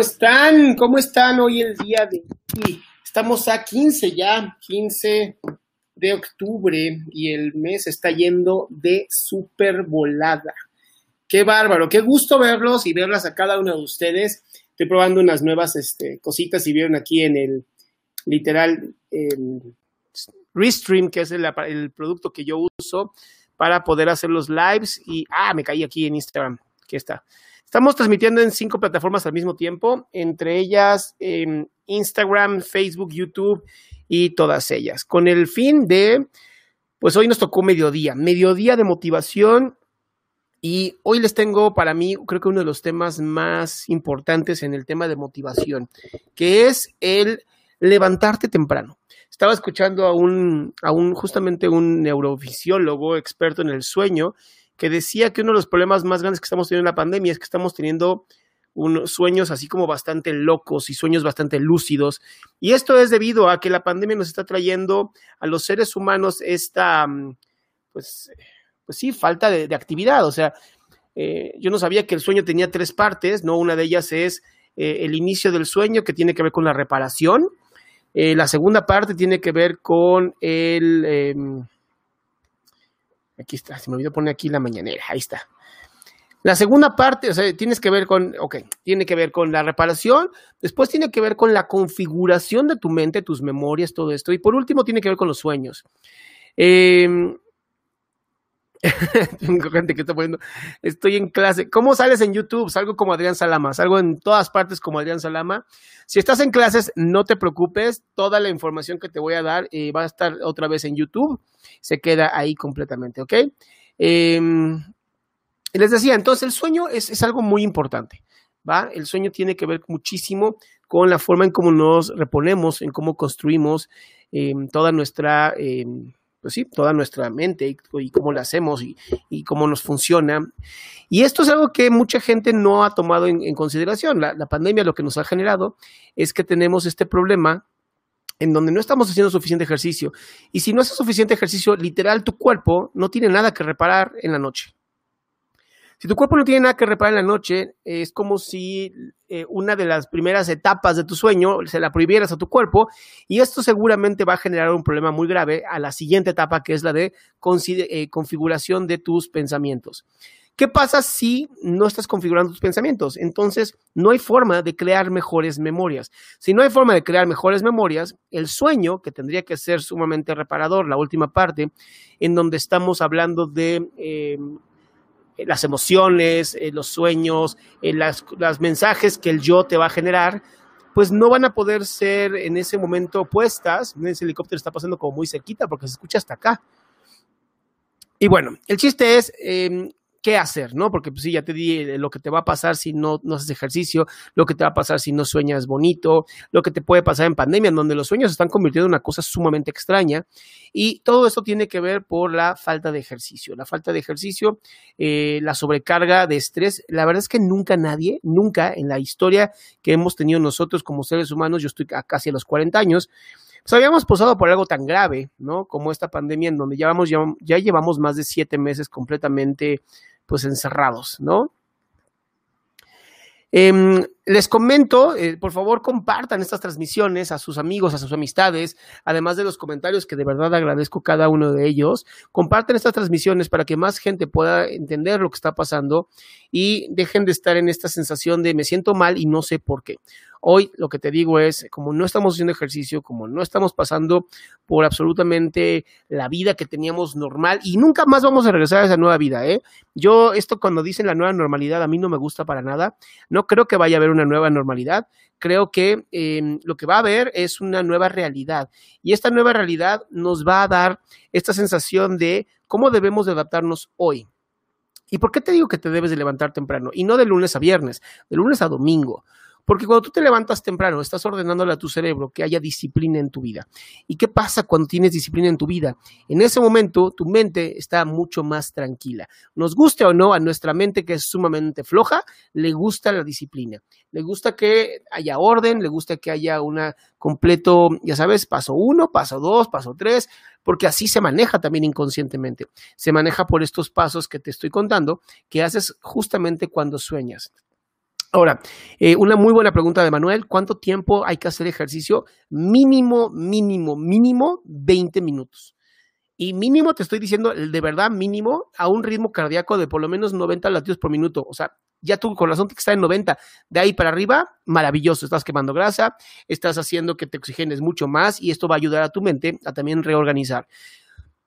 ¿Cómo están? ¿Cómo están hoy el día de hoy? Estamos a 15 ya, 15 de octubre y el mes está yendo de super volada. Qué bárbaro, qué gusto verlos y verlas a cada uno de ustedes. Estoy probando unas nuevas este, cositas y vieron aquí en el literal Restream, que es el, el producto que yo uso para poder hacer los lives y ah, me caí aquí en Instagram. Aquí está. Estamos transmitiendo en cinco plataformas al mismo tiempo, entre ellas eh, Instagram, Facebook, YouTube y todas ellas, con el fin de, pues hoy nos tocó mediodía, mediodía de motivación y hoy les tengo para mí, creo que uno de los temas más importantes en el tema de motivación, que es el levantarte temprano. Estaba escuchando a un, a un justamente un neurofisiólogo experto en el sueño que decía que uno de los problemas más grandes que estamos teniendo en la pandemia es que estamos teniendo sueños así como bastante locos y sueños bastante lúcidos. Y esto es debido a que la pandemia nos está trayendo a los seres humanos esta, mm, pues, pues sí, falta de, de actividad. O sea, eh, yo no sabía que el sueño tenía tres partes, ¿no? Una de ellas es eh, el inicio del sueño, que tiene que ver con la reparación. Eh, la segunda parte tiene que ver con el em, Aquí está, se me olvidó poner aquí la mañanera, ahí está. La segunda parte, o sea, tienes que ver con, ok, tiene que ver con la reparación, después tiene que ver con la configuración de tu mente, tus memorias, todo esto, y por último tiene que ver con los sueños. Eh, Tengo gente que está poniendo, estoy en clase. ¿Cómo sales en YouTube? Salgo como Adrián Salama, salgo en todas partes como Adrián Salama. Si estás en clases, no te preocupes, toda la información que te voy a dar eh, va a estar otra vez en YouTube, se queda ahí completamente, ¿ok? Eh, les decía, entonces el sueño es, es, algo muy importante, ¿va? El sueño tiene que ver muchísimo con la forma en cómo nos reponemos, en cómo construimos eh, toda nuestra pues sí, toda nuestra mente y, cómo la hacemos y, cómo nos funciona. Y esto es algo que mucha gente no ha tomado en, en consideración. La, la, pandemia lo que nos ha generado es que tenemos este problema en donde no estamos haciendo suficiente ejercicio. Y si no haces suficiente ejercicio, literal, tu cuerpo no tiene nada que reparar en la noche. Si tu cuerpo no tiene nada que reparar en la noche, es como si eh, una de las primeras etapas de tu sueño, se la prohibieras a tu cuerpo y esto seguramente va a generar un problema muy grave a la siguiente etapa que es la de eh, configuración de tus pensamientos. ¿Qué pasa si no estás configurando tus pensamientos? Entonces, no hay forma de crear mejores memorias. Si no hay forma de crear mejores memorias, el sueño, que tendría que ser sumamente reparador, la última parte, en donde estamos hablando de eh, las emociones, eh, los sueños, eh, las, las mensajes que el yo te va a generar, pues no van a poder ser en ese momento puestas. Ese helicóptero está pasando como muy cerquita porque se escucha hasta acá. Y bueno, el chiste es, em, qué hacer, ¿no? Porque pues sí, ya te di eh, lo que te va a pasar si no, no haces ejercicio, lo que te va a pasar si no sueñas bonito, lo que te puede pasar en pandemia, en donde los sueños se están convirtiendo en una cosa sumamente extraña. Y todo eso tiene que ver por la falta de ejercicio. La falta de ejercicio, eh, la sobrecarga de estrés. La verdad es que nunca nadie, nunca en la historia que hemos tenido nosotros como seres humanos, yo estoy casi a los 40 años, pues habíamos pasado por algo tan grave, ¿no? Como esta pandemia en donde ya, vamos, ya, ya llevamos más de siete meses completamente pues encerrados, ¿no? Em, les comento, eh, por favor, compartan estas transmisiones a sus amigos, a sus amistades, además de los comentarios que de verdad agradezco cada uno de ellos. Compartan estas transmisiones para que más gente pueda entender lo que está pasando y dejen de estar en esta sensación de me siento mal y no sé por qué. Hoy lo que te digo es, como no estamos haciendo ejercicio, como no estamos pasando por absolutamente la vida que teníamos normal y nunca más vamos a regresar a esa nueva vida, ¿eh? Yo, esto cuando dicen la nueva normalidad, a mí no me gusta para nada. No creo que vaya a haber una nueva normalidad. Creo que em, lo que va a haber es una nueva realidad. Y esta nueva realidad nos va a dar esta sensación de cómo debemos de adaptarnos hoy. ¿Y por qué te digo que te debes de levantar temprano? Y no de lunes a viernes, de lunes a domingo. Porque cuando tú te levantas temprano, estás ordenándole a tu cerebro que haya disciplina en tu vida. ¿Y qué pasa cuando tienes disciplina en tu vida? En ese momento, tu mente está mucho más tranquila. Nos guste o no, a nuestra mente que es sumamente floja, le gusta la disciplina. Le gusta que haya orden, le gusta que haya una completo, ya sabes, paso uno, paso dos, paso tres, porque así se maneja también inconscientemente. Se maneja por estos pasos que te estoy contando, que haces justamente cuando sueñas. Ahora, eh, una muy buena pregunta de Manuel. ¿Cuánto tiempo hay que hacer ejercicio? Mínimo, mínimo, mínimo 20 minutos. Y mínimo, te estoy diciendo, de verdad, mínimo, a un ritmo cardíaco de por lo menos 90 latidos por minuto. O sea, ya tu corazón tiene que en 90. De ahí para arriba, maravilloso. Estás quemando grasa, estás haciendo que te oxigenes mucho más y esto va a ayudar a tu mente a también reorganizar.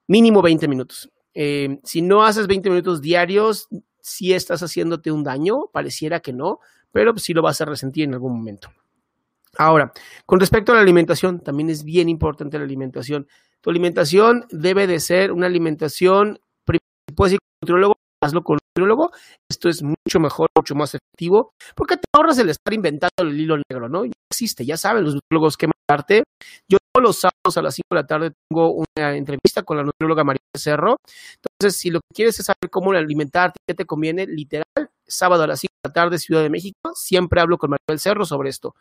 Mínimo 20 minutos. Eh, si no haces 20 minutos diarios, si estás haciéndote un daño, pareciera que no, pero sí lo vas a resentir en algún momento. Ahora, con respecto a la alimentación, también es bien importante la alimentación. Tu alimentación debe de ser una alimentación, puedes ir con un nutriólogo, hazlo con un nutriólogo, esto es mucho mejor, mucho más efectivo, porque te ahorras el estar inventando el hilo negro, ¿no? Ya existe, ya saben los nutriólogos qué matarte. Yo los sábados a las 5 de la tarde tengo una entrevista con la nutrióloga María Cerro. Entonces, si lo que quieres es saber cómo alimentarte, qué te conviene, literal, sábado a las 5 de la tarde, Ciudad de México, siempre hablo con María Cerro sobre esto.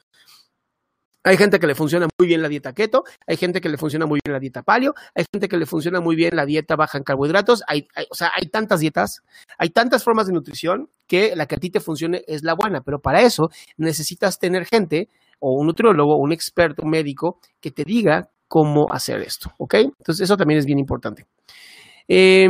Hay gente que le funciona muy bien la dieta keto, hay gente que le funciona muy bien la dieta paleo, hay gente que le funciona muy bien la dieta baja en carbohidratos, hay, o sea, hay tantas dietas, hay tantas formas de nutrición que la que a ti te funcione es la buena, pero para eso necesitas tener gente o un nutriólogo, un experto, un médico que te diga cómo hacer esto, ¿ok? Entonces eso también es bien importante. Eh,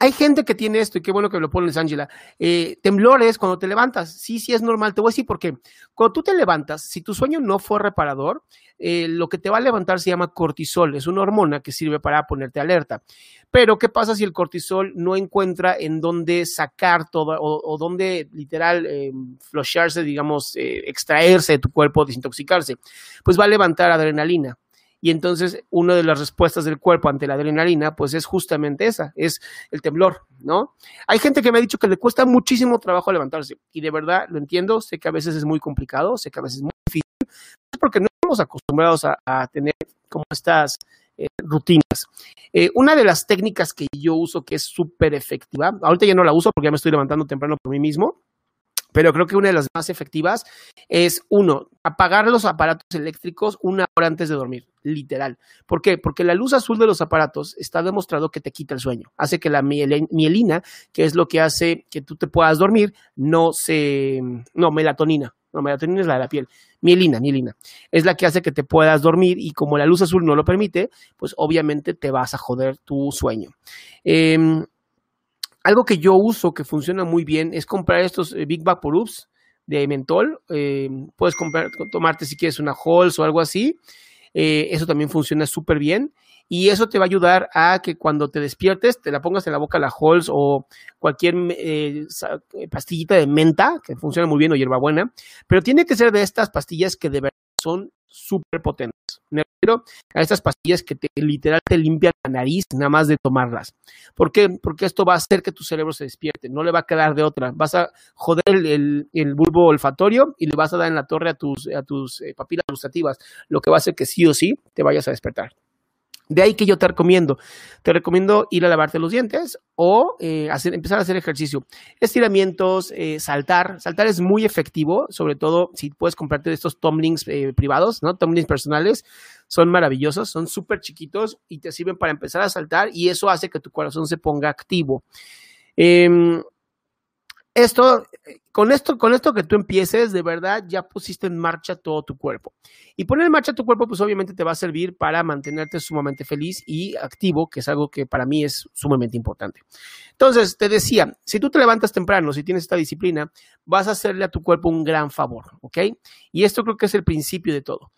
hay gente que tiene esto, y qué bueno que lo pones, Ángela. Eh, temblores cuando te levantas. Sí, sí, es normal. Te voy a decir por qué. Cuando tú te levantas, si tu sueño no fue reparador, eh, lo que te va a levantar se llama cortisol. Es una hormona que sirve para ponerte alerta. Pero, ¿qué pasa si el cortisol no encuentra en dónde sacar todo o, dónde literal eh, flusharse, digamos, eh, extraerse de tu cuerpo, desintoxicarse? Pues va a levantar adrenalina. Y entonces una de las respuestas del cuerpo ante la adrenalina, pues es justamente esa, es el temblor, ¿no? Hay gente que me ha dicho que le cuesta muchísimo trabajo levantarse y de verdad lo entiendo, sé que a veces es muy complicado, sé que a veces es muy difícil, porque no estamos acostumbrados a, tener como estas eh, rutinas. Eh, una de las técnicas que yo uso que es súper efectiva, ahorita ya no la uso porque ya me estoy levantando temprano por mí mismo, pero creo que una de las más efectivas es, uno, apagar los aparatos eléctricos una hora antes de dormir, literal. ¿Por qué? Porque la luz azul de los aparatos está demostrado que te quita el sueño, hace que la mielina, que es lo que hace que tú te puedas dormir, no se... No, melatonina. No, melatonina es la de la piel. Mielina, mielina. Es la que hace que te puedas dormir y como la luz azul no lo permite, pues obviamente te vas a joder tu sueño. Eh, algo que yo uso que funciona muy bien es comprar estos eh, Big Vaporubs de mentol. Eh, puedes comprar, tomarte si quieres una Halls o algo así. Eh, eso también funciona súper bien. Y eso te va a ayudar a que cuando te despiertes te la pongas en la boca la Halls o cualquier pastillita de menta, que funciona muy bien, o hierbabuena. Pero tiene que ser de estas pastillas que de verdad son súper potentes. A estas pastillas que te, literal te limpian la nariz nada más de tomarlas. ¿Por qué? Porque esto va a hacer que tu cerebro se despierte, no le va a quedar de otra. Vas a joder el, el, bulbo olfatorio y le vas a dar en la torre a tus, a tus eh, papilas gustativas, lo que va a hacer que sí o sí te vayas a despertar. De ahí que yo te recomiendo. Te recomiendo ir a lavarte los dientes o eh, hacer, empezar a hacer ejercicio. Estiramientos, eh, saltar. Saltar es muy efectivo, sobre todo si puedes comprarte estos tumblings eh, privados, ¿no? Tumblings personales. Son maravillosos, son súper chiquitos y te sirven para empezar a saltar y eso hace que tu corazón se ponga activo. Esto, con esto, con esto que tú empieces, de verdad ya pusiste en marcha todo tu cuerpo. Y poner en marcha tu cuerpo, pues obviamente te va a servir para mantenerte sumamente feliz y activo, que es algo que para mí es sumamente importante. Entonces, te decía, si tú te levantas temprano, si tienes esta disciplina, vas a hacerle a tu cuerpo un gran favor, ¿ok? Y esto creo que es el principio de todo.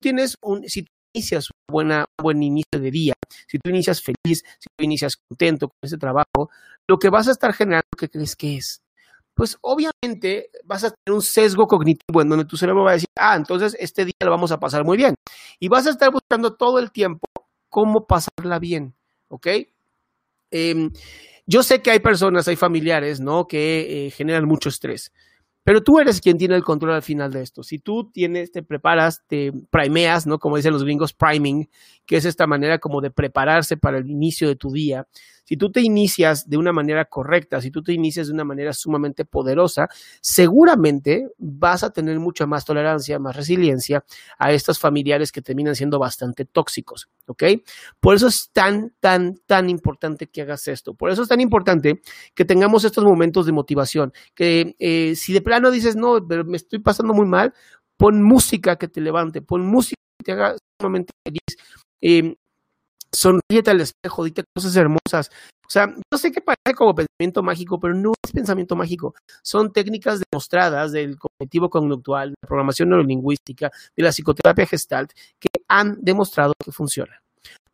Tienes un, si inicias un buen inicio de día, si tú inicias feliz, si tú inicias contento con ese trabajo, lo que vas a estar generando, ¿qué crees que es? Pues obviamente vas a tener un sesgo cognitivo en donde tu cerebro va a decir, ah, entonces este día lo vamos a pasar muy bien. Y vas a estar buscando todo el tiempo cómo pasarla bien, ¿ok? Em, yo sé que hay personas, hay familiares, ¿no? Que eh, generan mucho estrés. Pero tú eres quien tiene el control al final de esto. Si tú tienes, te preparas, te primeas, ¿no? Como dicen los gringos, priming, que es esta manera como de prepararse para el inicio de tu día. Si tú te inicias de una manera correcta, si tú te inicias de una manera sumamente poderosa, seguramente vas a tener mucha más tolerancia, más resiliencia a estos familiares que terminan siendo bastante tóxicos, ¿ok? Por eso es tan, tan, tan importante que hagas esto. Por eso es tan importante que tengamos estos momentos de motivación, que eh, si de plano dices, no, pero me estoy pasando muy mal, pon música que te levante, pon música que te haga sumamente feliz. Eh, sonríete al espejo, dite cosas hermosas. O sea, no sé qué parece como pensamiento mágico, pero no es pensamiento mágico. Son técnicas demostradas del cognitivo conductual, de la programación neurolingüística, de la psicoterapia gestalt, que han demostrado que funciona.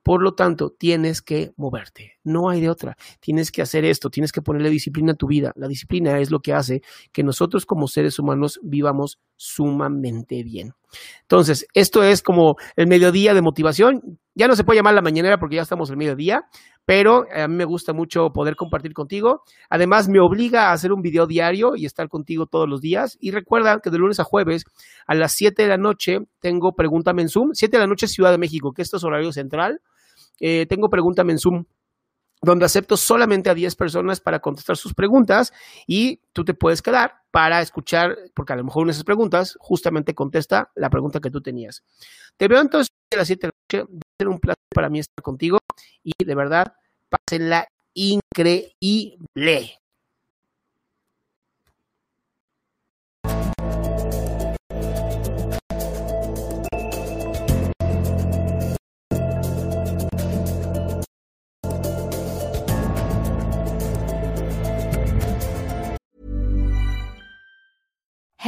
Por lo tanto, tienes que moverte. No hay de otra. Tienes que hacer esto, tienes que ponerle disciplina a tu vida. La disciplina es lo que hace que nosotros como seres humanos vivamos sumamente bien. Entonces, esto es como el mediodía de motivación. Ya no se puede llamar la mañanera porque ya estamos en mediodía, pero a mí me gusta mucho poder compartir contigo. Además, me obliga a hacer un video diario y estar contigo todos los días. Y recuerda que de lunes a jueves a las 7 de la noche tengo Pregúntame en Zoom. 7 de la noche Ciudad de México, que esto es horario central. Eh, tengo Pregúntame en Zoom donde acepto solamente a 10 personas para contestar sus preguntas y tú te puedes quedar para escuchar, porque a lo mejor una de esas preguntas justamente contesta la pregunta que tú tenías. Te veo entonces a las 7 de la noche, va a ser un placer para mí estar contigo y de verdad, pásenla increíble.